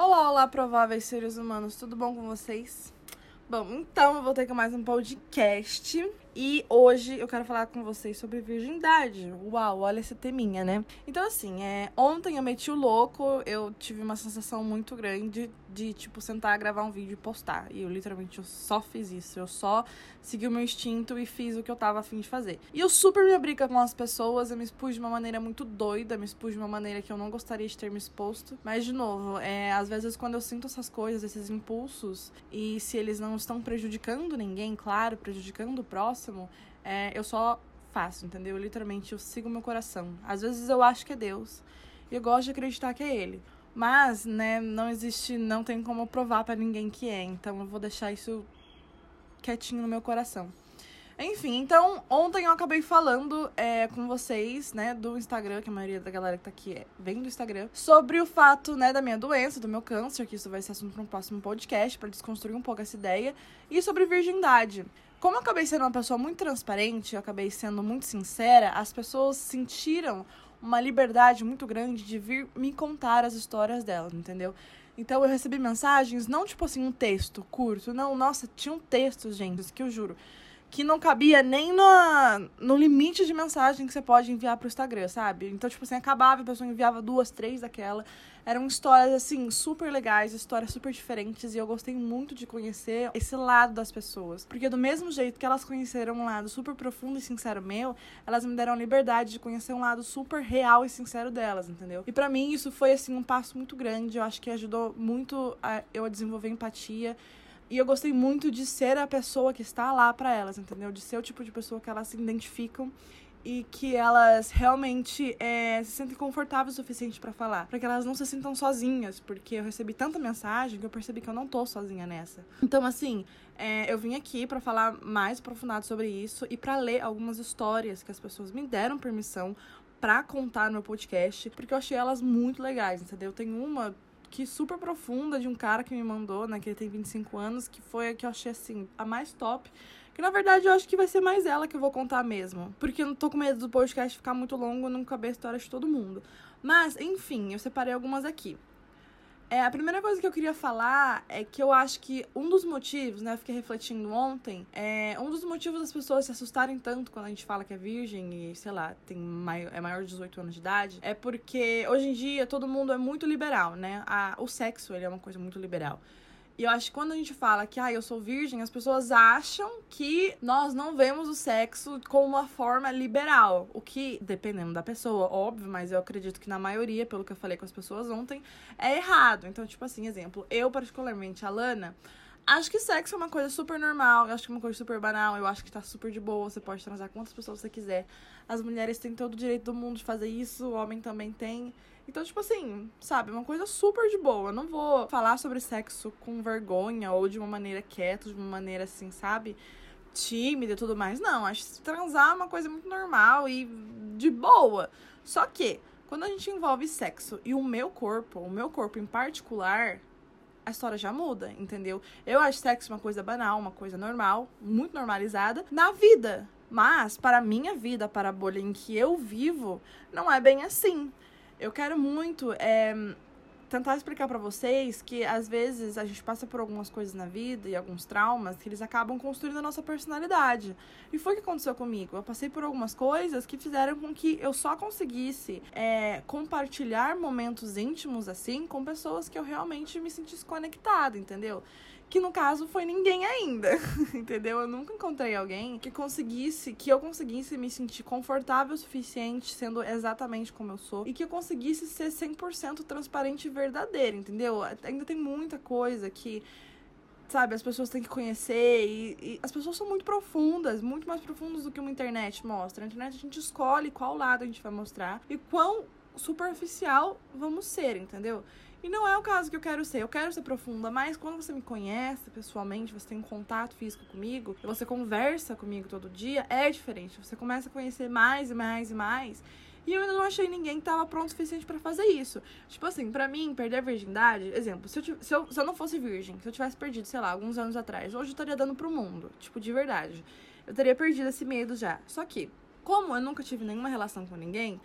Olá, olá, prováveis seres humanos, tudo bom com vocês? Bom, então eu voltei com mais um podcast e hoje eu quero falar com vocês sobre virgindade. Uau, olha esse teminha, né? Então, assim, é, ontem eu meti o louco, eu tive uma sensação muito grande de, tipo, sentar, gravar um vídeo e postar. E eu literalmente eu só fiz isso. Eu só segui o meu instinto e fiz o que eu tava afim de fazer. E eu super me abri com as pessoas, eu me expus de uma maneira muito doida, me expus de uma maneira que eu não gostaria de ter me exposto. Mas, de novo, é, às vezes quando eu sinto essas coisas, esses impulsos, e se eles não estão prejudicando ninguém, claro, prejudicando o próximo próximo, é, eu só faço, entendeu? Eu, literalmente, eu sigo meu coração. Às vezes eu acho que é Deus e eu gosto de acreditar que é Ele. Mas, né, não existe, não tem como provar para ninguém que é. Então eu vou deixar isso quietinho no meu coração. Enfim, então, ontem eu acabei falando é, com vocês, né, do Instagram, que a maioria da galera que tá aqui é, vem do Instagram, sobre o fato, né, da minha doença, do meu câncer, que isso vai ser assunto para um próximo podcast, para desconstruir um pouco essa ideia, e sobre virgindade. Como eu acabei sendo uma pessoa muito transparente, eu acabei sendo muito sincera, as pessoas sentiram uma liberdade muito grande de vir me contar as histórias delas, entendeu? Então eu recebi mensagens, não tipo assim, um texto curto, não, nossa, tinha um texto, gente, que eu juro que não cabia nem no, limite de mensagem que você pode enviar pro Instagram, sabe? Então, tipo assim, acabava, a pessoa enviava duas, três daquela. Eram histórias, assim, super legais, histórias super diferentes, e eu gostei muito de conhecer esse lado das pessoas. Porque do mesmo jeito que elas conheceram um lado super profundo e sincero meu, elas me deram a liberdade de conhecer um lado super real e sincero delas, entendeu? E para mim isso foi, assim, um passo muito grande, eu acho que ajudou muito a eu a desenvolver empatia e eu gostei muito de ser a pessoa que está lá para elas, entendeu? De ser o tipo de pessoa que elas se identificam e que elas realmente é, se sentem confortáveis o suficiente para falar, para que elas não se sintam sozinhas, porque eu recebi tanta mensagem que eu percebi que eu não tô sozinha nessa. Então, assim, é, eu vim aqui para falar mais aprofundado sobre isso e para ler algumas histórias que as pessoas me deram permissão para contar no meu podcast, porque eu achei elas muito legais, entendeu? Tem uma que super profunda de um cara que me mandou, né? Que ele tem 25 anos, que foi a que eu achei assim, a mais top. Que na verdade eu acho que vai ser mais ela que eu vou contar mesmo. Porque eu não tô com medo do podcast ficar muito longo, não caber a história de todo mundo. Mas, enfim, eu separei algumas aqui. É, a primeira coisa que eu queria falar é que eu acho que um dos motivos, né, eu fiquei refletindo ontem, é um dos motivos das pessoas se assustarem tanto quando a gente fala que é virgem e, sei lá, tem maior, é maior de 18 anos de idade, é porque hoje em dia todo mundo é muito liberal, né? A, o sexo, ele é uma coisa muito liberal. E eu acho que quando a gente fala que ah, eu sou virgem, as pessoas acham que nós não vemos o sexo como uma forma liberal. O que, dependendo da pessoa, óbvio, mas eu acredito que na maioria, pelo que eu falei com as pessoas ontem, é errado. Então, tipo assim, exemplo, eu, particularmente, a Lana. Acho que sexo é uma coisa super normal, eu acho que é uma coisa super banal, eu acho que tá super de boa, você pode transar quantas pessoas você quiser. As mulheres têm todo o direito do mundo de fazer isso, o homem também tem. Então, tipo assim, sabe, uma coisa super de boa. Eu não vou falar sobre sexo com vergonha ou de uma maneira quieta, de uma maneira assim, sabe? Tímida e tudo mais. Não, acho que transar é uma coisa muito normal e de boa. Só que, quando a gente envolve sexo e o meu corpo, o meu corpo em particular, a história já muda, entendeu? Eu acho sexo uma coisa banal, uma coisa normal, muito normalizada na vida. Mas, para a minha vida, para a bolha em que eu vivo, não é bem assim eu quero muito é, tentar explicar para vocês que às vezes a gente passa por algumas coisas na vida e alguns traumas que eles acabam construindo a nossa personalidade. E foi o que aconteceu comigo. Eu passei por algumas coisas que fizeram com que eu só conseguisse é, compartilhar momentos íntimos assim com pessoas que eu realmente me sentisse conectada, entendeu? Que no caso foi ninguém ainda, entendeu? Eu nunca encontrei alguém que conseguisse, que eu conseguisse me sentir confortável o suficiente sendo exatamente como eu sou e que eu conseguisse ser 100% transparente e verdadeira, entendeu? Ainda tem muita coisa que sabe, as pessoas têm que conhecer e, e, as pessoas são muito profundas, muito mais profundas do que uma internet mostra. Na internet a gente escolhe qual lado a gente vai mostrar e quão superficial vamos ser, entendeu? E não é o caso que eu quero ser. Eu quero ser profunda, mas quando você me conhece pessoalmente, você tem um contato físico comigo, você conversa comigo todo dia, é diferente. Você começa a conhecer mais e mais e mais. E eu ainda não achei ninguém que tava pronto o suficiente para fazer isso. Tipo assim, para mim, perder a virgindade, exemplo, se eu, se, eu, se eu não fosse virgem, se eu tivesse perdido, sei lá, alguns anos atrás, hoje eu estaria dando pro mundo. Tipo, de verdade. Eu teria perdido esse medo já. Só que, como eu nunca tive nenhuma relação com ninguém,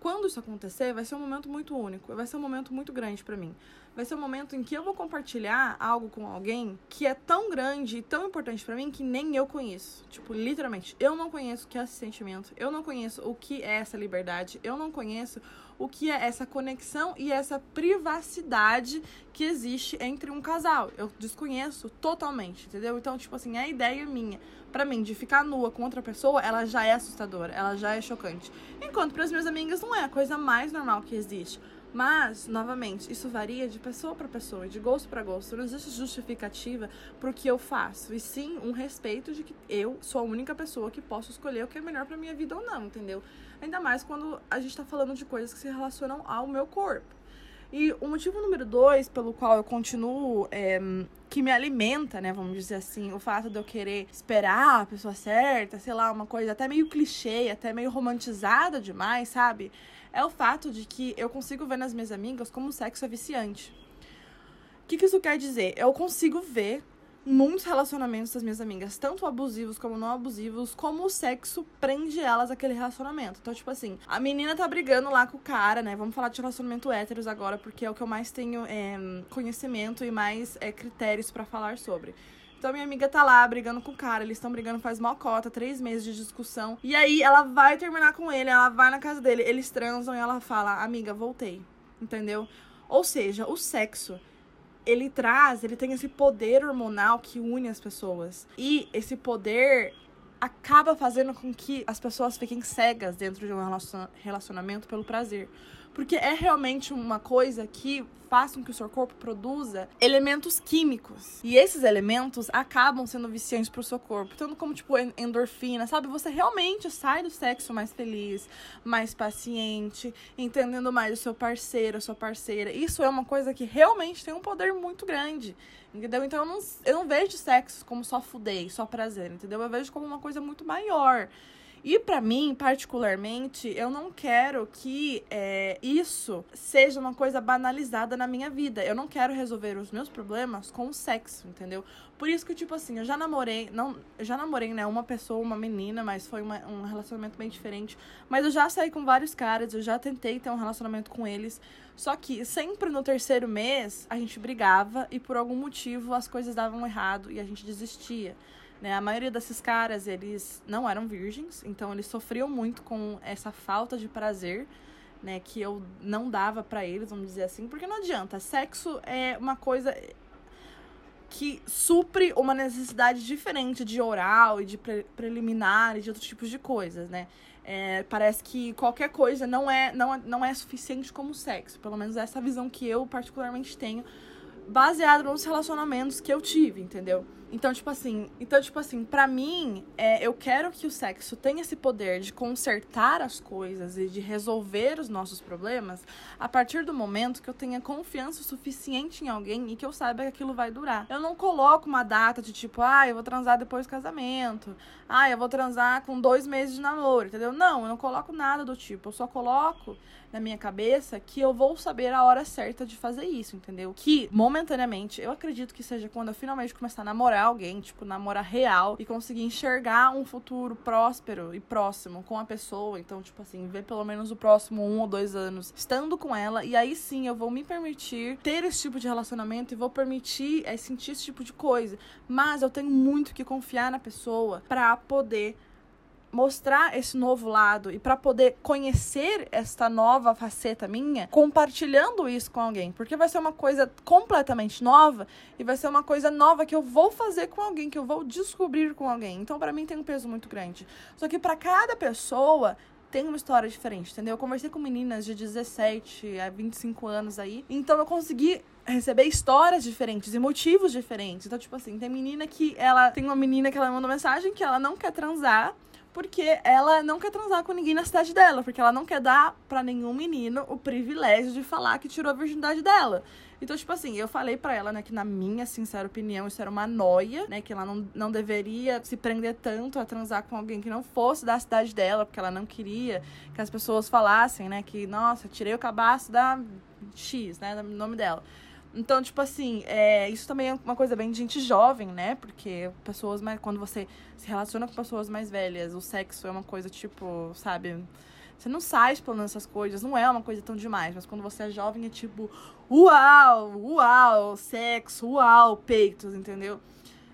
quando isso acontecer, vai ser um momento muito único, vai ser um momento muito grande para mim. vai ser o momento em que eu vou compartilhar algo com alguém que é tão grande e tão importante para mim que nem eu conheço. Tipo, literalmente, eu não conheço o que é esse sentimento, eu não conheço o que é essa liberdade, eu não conheço o que é essa conexão e essa privacidade que existe entre um casal. Eu desconheço totalmente, entendeu? Então, tipo assim, a ideia minha, para mim, de ficar nua com outra pessoa, ela já é assustadora, ela já é chocante. Enquanto para as minhas amigas não é a coisa mais normal que existe. Mas, novamente, isso varia de pessoa para pessoa, de gosto para gosto. Não existe justificativa pro que eu faço, e sim um respeito de que eu sou a única pessoa que posso escolher o que é melhor para minha vida ou não, entendeu? Ainda mais quando a gente tá falando de coisas que se relacionam ao meu corpo. E o motivo número dois pelo qual eu continuo, é, que me alimenta, né, vamos dizer assim, o fato de eu querer esperar a pessoa certa, sei lá, uma coisa até meio clichê, até meio romantizada demais, sabe? É o fato de que eu consigo ver nas minhas amigas como o sexo é viciante. O que, que isso quer dizer? Eu consigo ver muitos relacionamentos das minhas amigas, tanto abusivos como não abusivos, como o sexo prende elas àquele relacionamento. Então, tipo assim, a menina tá brigando lá com o cara, né? Vamos falar de relacionamento héteros agora, porque é o que eu mais tenho é, conhecimento e mais é, critérios para falar sobre. Então minha amiga tá lá brigando com o cara, eles estão brigando faz mó cota, três meses de discussão. E aí ela vai terminar com ele, ela vai na casa dele, eles transam e ela fala, amiga, voltei. Entendeu? Ou seja, o sexo ele traz, ele tem esse poder hormonal que une as pessoas. E esse poder acaba fazendo com que as pessoas fiquem cegas dentro de um relacionamento pelo prazer. Porque é realmente uma coisa que faz com que o seu corpo produza elementos químicos. E esses elementos acabam sendo viciantes pro seu corpo. Tanto como, tipo, endorfina, sabe? Você realmente sai do sexo mais feliz, mais paciente, entendendo mais o seu parceiro, a sua parceira. Isso é uma coisa que realmente tem um poder muito grande. Entendeu? Então eu não, eu não vejo sexo como só fudei, só prazer, entendeu? Eu vejo como uma coisa muito maior. E para mim, particularmente, eu não quero que é, isso seja uma coisa banalizada na minha vida. Eu não quero resolver os meus problemas com o sexo, entendeu? Por isso que, tipo assim, eu já namorei, não, já namorei, né, uma pessoa, uma menina, mas foi uma, um relacionamento bem diferente. Mas eu já saí com vários caras, eu já tentei ter um relacionamento com eles. Só que sempre no terceiro mês a gente brigava e por algum motivo as coisas davam errado e a gente desistia. Né? A maioria desses caras, eles não eram virgens, então eles sofriam muito com essa falta de prazer, né, que eu não dava para eles, vamos dizer assim, porque não adianta, sexo é uma coisa que supre uma necessidade diferente de oral e de pre preliminar e de outros tipos de coisas, né? É, parece que qualquer coisa não é, não, não é suficiente como sexo. Pelo menos essa visão que eu particularmente tenho baseado nos relacionamentos que eu tive, entendeu? Então, tipo assim, então, tipo assim, pra mim, é, eu quero que o sexo tenha esse poder de consertar as coisas e de resolver os nossos problemas a partir do momento que eu tenha confiança suficiente em alguém e que eu saiba que aquilo vai durar. Eu não coloco uma data de tipo, ah, eu vou transar depois do casamento. Ah, eu vou transar com dois meses de namoro, entendeu? Não, eu não coloco nada do tipo. Eu só coloco na minha cabeça que eu vou saber a hora certa de fazer isso, entendeu? Que, momentaneamente, eu acredito que seja quando eu finalmente começar a namorar alguém, tipo, namorar real e conseguir enxergar um futuro próspero e próximo com a pessoa. Então, tipo assim, ver pelo menos o próximo um ou dois anos estando com ela. E aí sim eu vou me permitir ter esse tipo de relacionamento e vou permitir é, sentir esse tipo de coisa. Mas eu tenho muito que confiar na pessoa para poder mostrar esse novo lado e para poder conhecer esta nova faceta minha, compartilhando isso com alguém, porque vai ser uma coisa completamente nova e vai ser uma coisa nova que eu vou fazer com alguém, que eu vou descobrir com alguém. Então, para mim tem um peso muito grande. Só que para cada pessoa tem uma história diferente, entendeu? Eu conversei com meninas de 17 a 25 anos aí, então eu consegui receber histórias diferentes e motivos diferentes. Então, tipo assim, tem menina que ela tem uma menina que ela mandou mensagem que ela não quer transar porque ela não quer transar com ninguém na cidade dela, porque ela não quer dar para nenhum menino o privilégio de falar que tirou a virgindade dela. Então, tipo assim, eu falei para ela, né, que na minha sincera opinião isso era uma noia, né, que ela não, não deveria se prender tanto a transar com alguém que não fosse da cidade dela, porque ela não queria que as pessoas falassem, né, que, nossa, tirei o cabaço da X, né, do nome dela. Então, tipo assim, é, isso também é uma coisa bem de gente jovem, né? Porque pessoas mais. Quando você se relaciona com pessoas mais velhas, o sexo é uma coisa, tipo, sabe? Você não sai explorando essas coisas, não é uma coisa tão demais. Mas quando você é jovem, é tipo, uau, uau, sexo, uau, peitos, entendeu?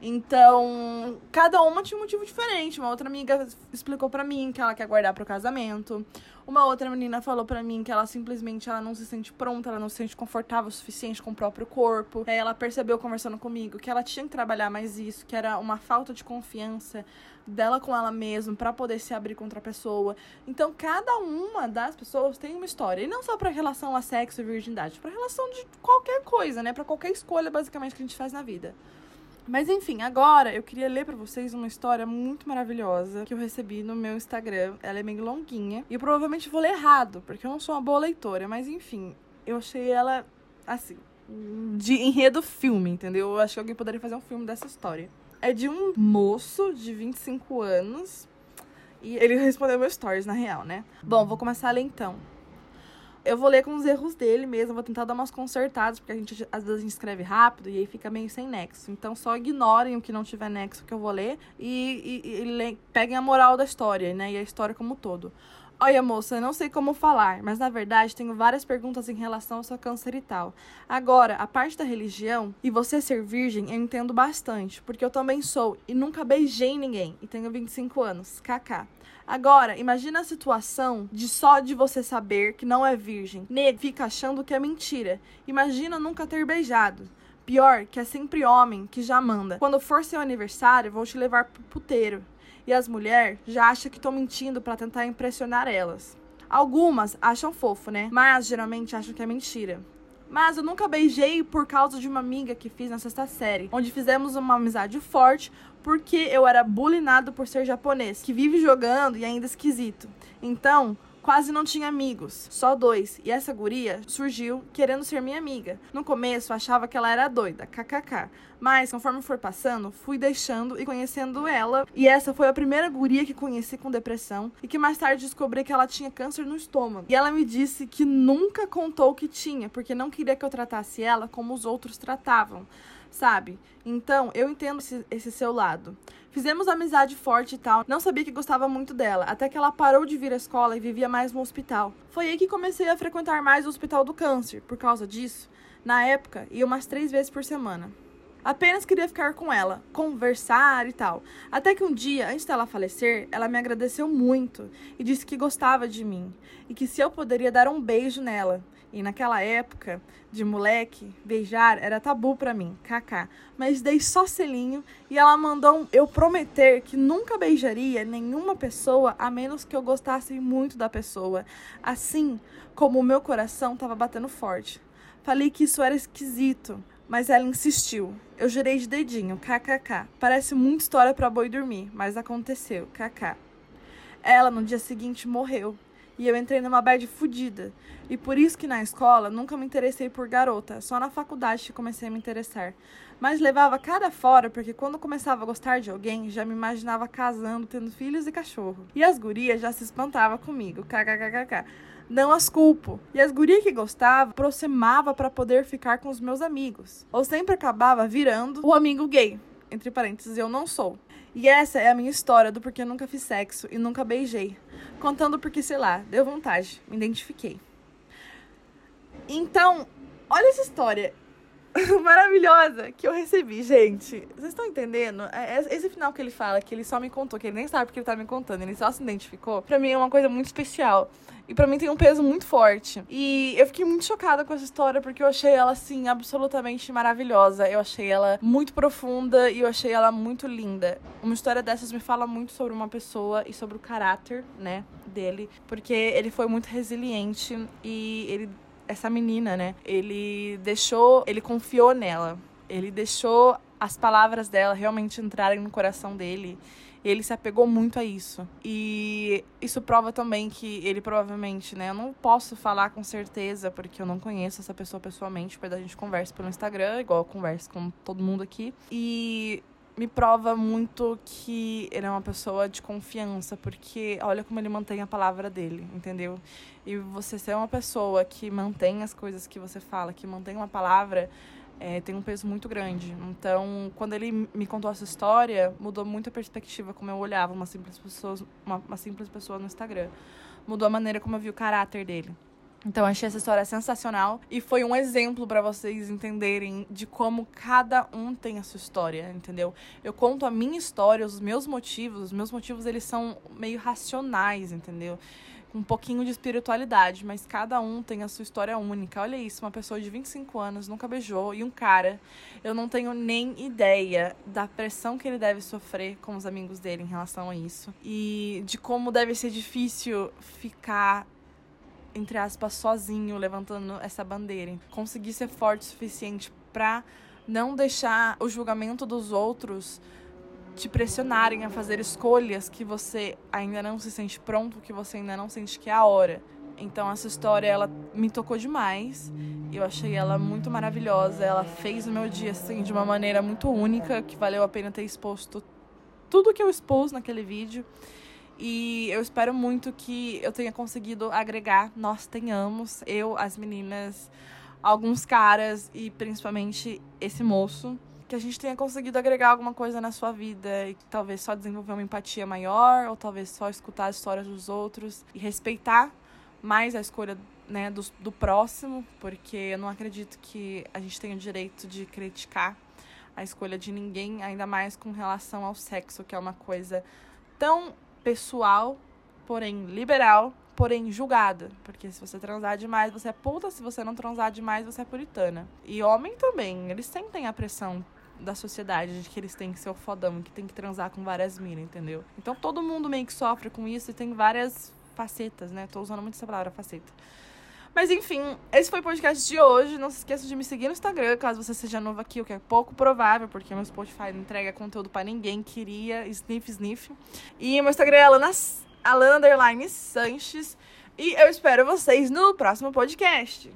Então, cada uma tinha um motivo diferente. Uma outra amiga explicou para mim que ela quer guardar pro casamento. Uma outra menina falou para mim que ela simplesmente ela não se sente pronta, ela não se sente confortável o suficiente com o próprio corpo. Aí ela percebeu conversando comigo que ela tinha que trabalhar mais isso, que era uma falta de confiança dela com ela mesma para poder se abrir contra a pessoa. Então, cada uma das pessoas tem uma história, e não só para relação a sexo e virgindade, para relação de qualquer coisa, né, para qualquer escolha basicamente que a gente faz na vida. Mas enfim, agora eu queria ler para vocês uma história muito maravilhosa que eu recebi no meu Instagram. Ela é meio longuinha e eu provavelmente vou ler errado, porque eu não sou uma boa leitora, mas enfim, eu achei ela assim, de enredo filme, entendeu? Eu acho que alguém poderia fazer um filme dessa história é de um moço de 25 anos. E ele respondeu meu stories, na real, né? Bom, vou começar a ler então. Eu vou ler com os erros dele mesmo, vou tentar dar umas consertadas, porque a gente às vezes escreve rápido e aí fica meio sem nexo. Então só ignorem o que não tiver nexo que eu vou ler e, e, e peguem a moral da história, né? E a história como um todo. Olha, moça, não sei como falar, mas na verdade tenho várias perguntas em relação ao seu câncer e tal. Agora, a parte da religião e você ser virgem, eu entendo bastante, porque eu também sou e nunca beijei ninguém e tenho 25 anos. KK. Agora, imagina a situação de só de você saber que não é virgem. Nego fica achando que é mentira. Imagina nunca ter beijado. Pior, que é sempre homem que já manda. Quando for seu aniversário, vou te levar pro puteiro e as mulheres já acham que estão mentindo para tentar impressionar elas. Algumas acham fofo, né? Mas geralmente acham que é mentira. Mas eu nunca beijei por causa de uma amiga que fiz na sexta série, onde fizemos uma amizade forte porque eu era bullyingado por ser japonês, que vive jogando e ainda esquisito. Então, quase não tinha amigos, só dois. E essa guria surgiu querendo ser minha amiga. No começo achava que ela era doida, kkk. Mas conforme for passando, fui deixando e conhecendo ela. E essa foi a primeira guria que conheci com depressão e que mais tarde descobri que ela tinha câncer no estômago. E ela me disse que nunca contou que tinha, porque não queria que eu tratasse ela como os outros tratavam sabe? Então, eu entendo esse, esse, seu lado. Fizemos amizade forte e tal. Não sabia que gostava muito dela, até que ela parou de vir à escola e vivia mais no hospital. Foi aí que comecei a frequentar mais o Hospital do Câncer. Por causa disso, na época, ia umas três vezes por semana. Apenas queria ficar com ela, conversar e tal. Até que um dia, antes dela falecer, ela me agradeceu muito e disse que gostava de mim e que se eu poderia dar um beijo nela. E naquela época, de moleque, beijar era tabu para mim, kaká. Mas dei só selinho e ela mandou eu prometer que nunca beijaria nenhuma pessoa a menos que eu gostasse muito da pessoa. Assim como o meu coração estava batendo forte. Falei que isso era esquisito, mas ela insistiu. Eu jurei de dedinho, kkk. Parece muito história para boi dormir, mas aconteceu, kkk. Ela no dia seguinte morreu e eu entrei numa bad fodida. E por isso que na escola nunca me interessei por garota, só na faculdade que comecei a me interessar. Mas levava cada fora porque quando começava a gostar de alguém, já me imaginava casando, tendo filhos e cachorro. E as gurias já se espantavam comigo, kkkk. Não as culpo. E as gurias que gostava aproximava para poder ficar com os meus amigos. Ou sempre acabava virando o amigo gay. Entre parênteses, eu não sou. E essa é a minha história do porquê nunca fiz sexo e nunca beijei. Contando porque, sei lá, deu vontade, me identifiquei. Então, olha essa história maravilhosa que eu recebi, gente. Vocês estão entendendo? É, é, esse final que ele fala, que ele só me contou, que ele nem sabe porque ele tá me contando, ele só se identificou, pra mim é uma coisa muito especial. E para mim tem um peso muito forte. E eu fiquei muito chocada com essa história porque eu achei ela assim absolutamente maravilhosa. Eu achei ela muito profunda e eu achei ela muito linda. Uma história dessas me fala muito sobre uma pessoa e sobre o caráter, né, dele, porque ele foi muito resiliente e ele essa menina, né, ele deixou, ele confiou nela. Ele deixou as palavras dela realmente entrarem no coração dele ele se apegou muito a isso. E isso prova também que ele provavelmente, né? Eu não posso falar com certeza, porque eu não conheço essa pessoa pessoalmente, depois a gente conversa pelo Instagram, igual eu converso com todo mundo aqui. E me prova muito que ele é uma pessoa de confiança, porque olha como ele mantém a palavra dele, entendeu? E você ser uma pessoa que mantém as coisas que você fala, que mantém uma palavra, é, tem um peso muito grande. Então, quando ele me contou essa história, mudou muito a perspectiva como eu olhava uma simples pessoa, uma, uma simples pessoa no Instagram. mudou a maneira como eu vi o caráter dele. Então achei essa história sensacional e foi um exemplo para vocês entenderem de como cada um tem a sua história, entendeu? Eu conto a minha história, os meus motivos, os meus motivos eles são meio racionais, entendeu? um pouquinho de espiritualidade, mas cada um tem a sua história única. Olha isso, uma pessoa de 25 anos nunca beijou e um cara, eu não tenho nem ideia da pressão que ele deve sofrer com os amigos dele em relação a isso e de como deve ser difícil ficar entre aspas sozinho levantando essa bandeira. Conseguir ser forte o suficiente para não deixar o julgamento dos outros te pressionarem a fazer escolhas que você ainda não se sente pronto, que você ainda não sente que é a hora. Então essa história ela me tocou demais. Eu achei ela muito maravilhosa. Ela fez o meu dia assim de uma maneira muito única, que valeu a pena ter exposto tudo que eu expus naquele vídeo. E eu espero muito que eu tenha conseguido agregar, nós tenhamos, eu, as meninas, alguns caras e principalmente esse moço que a gente tenha conseguido agregar alguma coisa na sua vida e talvez só desenvolver uma empatia maior ou talvez só escutar as histórias dos outros e respeitar mais a escolha né, do, do próximo, porque eu não acredito que a gente tenha o direito de criticar a escolha de ninguém, ainda mais com relação ao sexo, que é uma coisa tão pessoal, porém liberal, porém julgada. Porque se você transar demais, você é puta, se você não transar demais, você é puritana. E homem também, eles sentem a pressão da sociedade de que eles têm que ser o fodão, que tem que transar com várias minas, entendeu? Então todo mundo meio que sofre com isso e tem várias facetas, né? Tô usando muito essa palavra, faceta. Mas enfim, esse foi o podcast de hoje. Não se esqueça de me seguir no Instagram, caso você seja novo aqui, o que é pouco provável, porque meu Spotify não entrega conteúdo para ninguém. Queria sniff, sniff. E meu Instagram é Alana, Alana Sanches. E eu espero vocês no próximo podcast.